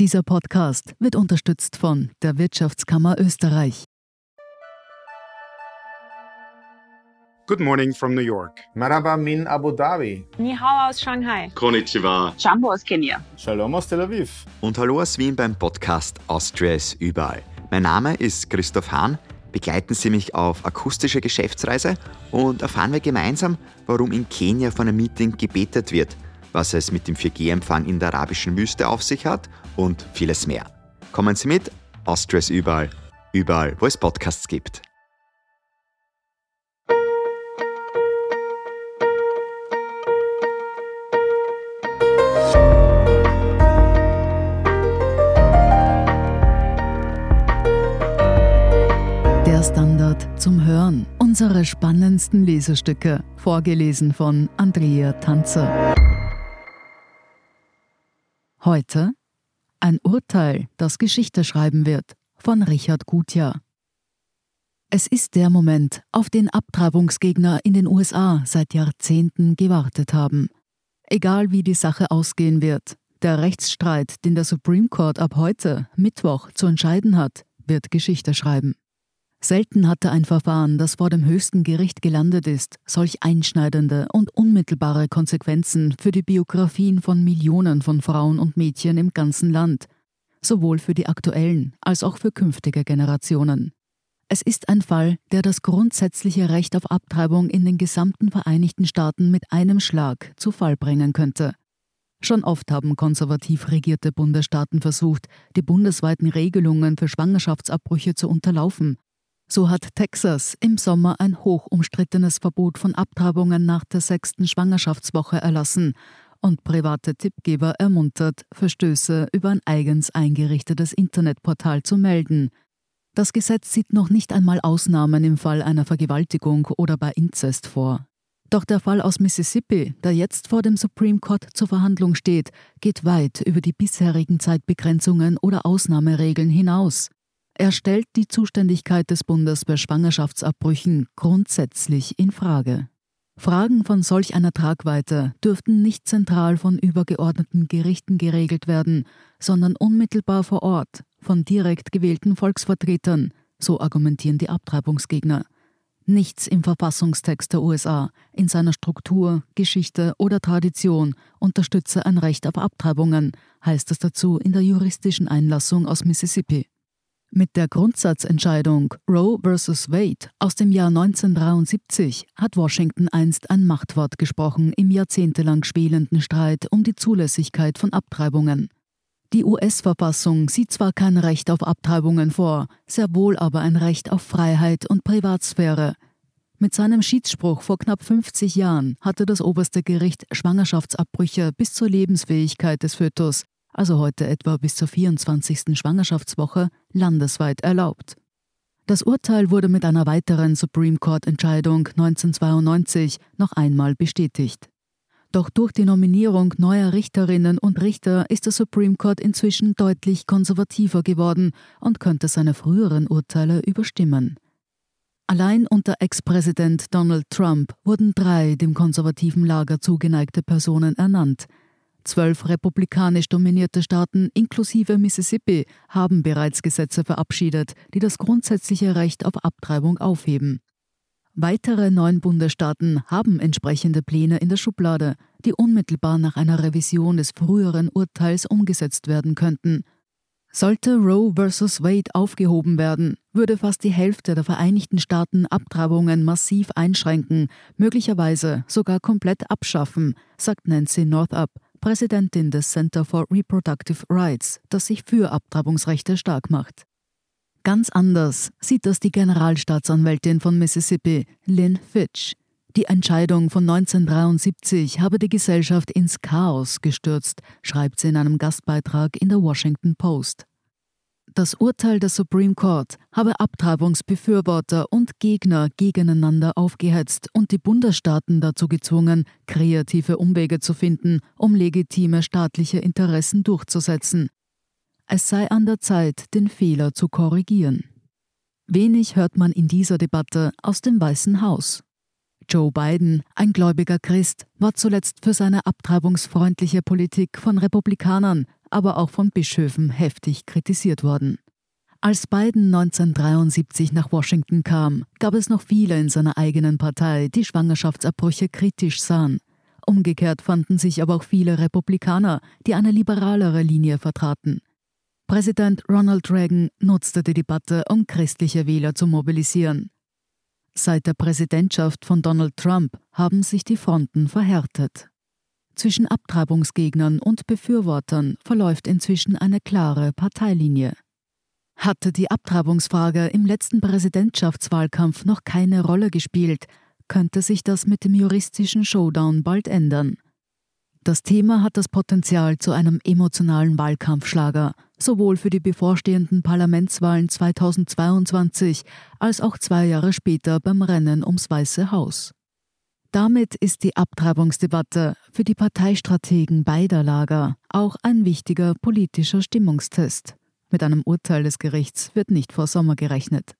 Dieser Podcast wird unterstützt von der Wirtschaftskammer Österreich. Good morning from New York. Marhaba min Abu Dhabi. Ni hao aus Shanghai. Konnichiwa. Jambo aus Kenia. Shalom aus Tel Aviv. Und hallo aus Wien beim Podcast Austria ist überall. Mein Name ist Christoph Hahn. Begleiten Sie mich auf akustische Geschäftsreise und erfahren wir gemeinsam, warum in Kenia von einem Meeting gebetet wird, was es mit dem 4G-Empfang in der arabischen Wüste auf sich hat und vieles mehr. Kommen Sie mit, Austria ist überall, überall, wo es Podcasts gibt. Der Standard zum Hören. Unsere spannendsten Lesestücke. Vorgelesen von Andrea Tanzer. Heute ein Urteil, das Geschichte schreiben wird. Von Richard Gutjahr. Es ist der Moment, auf den Abtreibungsgegner in den USA seit Jahrzehnten gewartet haben. Egal wie die Sache ausgehen wird, der Rechtsstreit, den der Supreme Court ab heute, Mittwoch, zu entscheiden hat, wird Geschichte schreiben. Selten hatte ein Verfahren, das vor dem höchsten Gericht gelandet ist, solch einschneidende und unmittelbare Konsequenzen für die Biografien von Millionen von Frauen und Mädchen im ganzen Land, sowohl für die aktuellen als auch für künftige Generationen. Es ist ein Fall, der das grundsätzliche Recht auf Abtreibung in den gesamten Vereinigten Staaten mit einem Schlag zu Fall bringen könnte. Schon oft haben konservativ regierte Bundesstaaten versucht, die bundesweiten Regelungen für Schwangerschaftsabbrüche zu unterlaufen. So hat Texas im Sommer ein hoch umstrittenes Verbot von Abtreibungen nach der sechsten Schwangerschaftswoche erlassen und private Tippgeber ermuntert, Verstöße über ein eigens eingerichtetes Internetportal zu melden. Das Gesetz sieht noch nicht einmal Ausnahmen im Fall einer Vergewaltigung oder bei Inzest vor. Doch der Fall aus Mississippi, der jetzt vor dem Supreme Court zur Verhandlung steht, geht weit über die bisherigen Zeitbegrenzungen oder Ausnahmeregeln hinaus. Er stellt die Zuständigkeit des Bundes bei Schwangerschaftsabbrüchen grundsätzlich in Frage. Fragen von solch einer Tragweite dürften nicht zentral von übergeordneten Gerichten geregelt werden, sondern unmittelbar vor Ort von direkt gewählten Volksvertretern, so argumentieren die Abtreibungsgegner. Nichts im Verfassungstext der USA, in seiner Struktur, Geschichte oder Tradition unterstütze ein Recht auf Abtreibungen, heißt es dazu in der juristischen Einlassung aus Mississippi. Mit der Grundsatzentscheidung Roe vs. Wade aus dem Jahr 1973 hat Washington einst ein Machtwort gesprochen im jahrzehntelang schwelenden Streit um die Zulässigkeit von Abtreibungen. Die US-Verfassung sieht zwar kein Recht auf Abtreibungen vor, sehr wohl aber ein Recht auf Freiheit und Privatsphäre. Mit seinem Schiedsspruch vor knapp 50 Jahren hatte das oberste Gericht Schwangerschaftsabbrüche bis zur Lebensfähigkeit des Fötus also heute etwa bis zur 24. Schwangerschaftswoche, landesweit erlaubt. Das Urteil wurde mit einer weiteren Supreme Court-Entscheidung 1992 noch einmal bestätigt. Doch durch die Nominierung neuer Richterinnen und Richter ist der Supreme Court inzwischen deutlich konservativer geworden und könnte seine früheren Urteile überstimmen. Allein unter Ex-Präsident Donald Trump wurden drei dem konservativen Lager zugeneigte Personen ernannt – Zwölf republikanisch dominierte Staaten inklusive Mississippi haben bereits Gesetze verabschiedet, die das grundsätzliche Recht auf Abtreibung aufheben. Weitere neun Bundesstaaten haben entsprechende Pläne in der Schublade, die unmittelbar nach einer Revision des früheren Urteils umgesetzt werden könnten. Sollte Roe vs. Wade aufgehoben werden, würde fast die Hälfte der Vereinigten Staaten Abtreibungen massiv einschränken, möglicherweise sogar komplett abschaffen, sagt Nancy Northup, Präsidentin des Center for Reproductive Rights, das sich für Abtreibungsrechte stark macht. Ganz anders sieht das die Generalstaatsanwältin von Mississippi, Lynn Fitch. Die Entscheidung von 1973 habe die Gesellschaft ins Chaos gestürzt, schreibt sie in einem Gastbeitrag in der Washington Post. Das Urteil des Supreme Court habe Abtreibungsbefürworter und Gegner gegeneinander aufgehetzt und die Bundesstaaten dazu gezwungen, kreative Umwege zu finden, um legitime staatliche Interessen durchzusetzen. Es sei an der Zeit, den Fehler zu korrigieren. Wenig hört man in dieser Debatte aus dem Weißen Haus. Joe Biden, ein gläubiger Christ, war zuletzt für seine abtreibungsfreundliche Politik von Republikanern aber auch von Bischöfen heftig kritisiert worden. Als Biden 1973 nach Washington kam, gab es noch viele in seiner eigenen Partei, die Schwangerschaftsabbrüche kritisch sahen. Umgekehrt fanden sich aber auch viele Republikaner, die eine liberalere Linie vertraten. Präsident Ronald Reagan nutzte die Debatte, um christliche Wähler zu mobilisieren. Seit der Präsidentschaft von Donald Trump haben sich die Fronten verhärtet. Zwischen Abtreibungsgegnern und Befürwortern verläuft inzwischen eine klare Parteilinie. Hatte die Abtreibungsfrage im letzten Präsidentschaftswahlkampf noch keine Rolle gespielt, könnte sich das mit dem juristischen Showdown bald ändern. Das Thema hat das Potenzial zu einem emotionalen Wahlkampfschlager, sowohl für die bevorstehenden Parlamentswahlen 2022 als auch zwei Jahre später beim Rennen ums Weiße Haus. Damit ist die Abtreibungsdebatte für die Parteistrategen beider Lager auch ein wichtiger politischer Stimmungstest. Mit einem Urteil des Gerichts wird nicht vor Sommer gerechnet.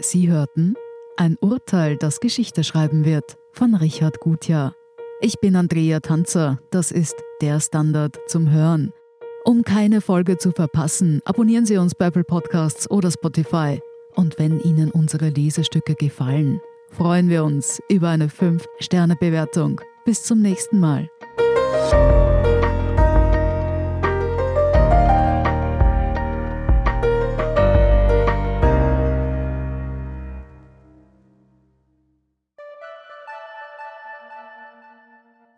Sie hörten ein Urteil, das Geschichte schreiben wird, von Richard Gutjahr. Ich bin Andrea Tanzer, das ist der Standard zum Hören. Um keine Folge zu verpassen, abonnieren Sie uns bei Apple Podcasts oder Spotify. Und wenn Ihnen unsere Lesestücke gefallen, freuen wir uns über eine 5-Sterne-Bewertung. Bis zum nächsten Mal.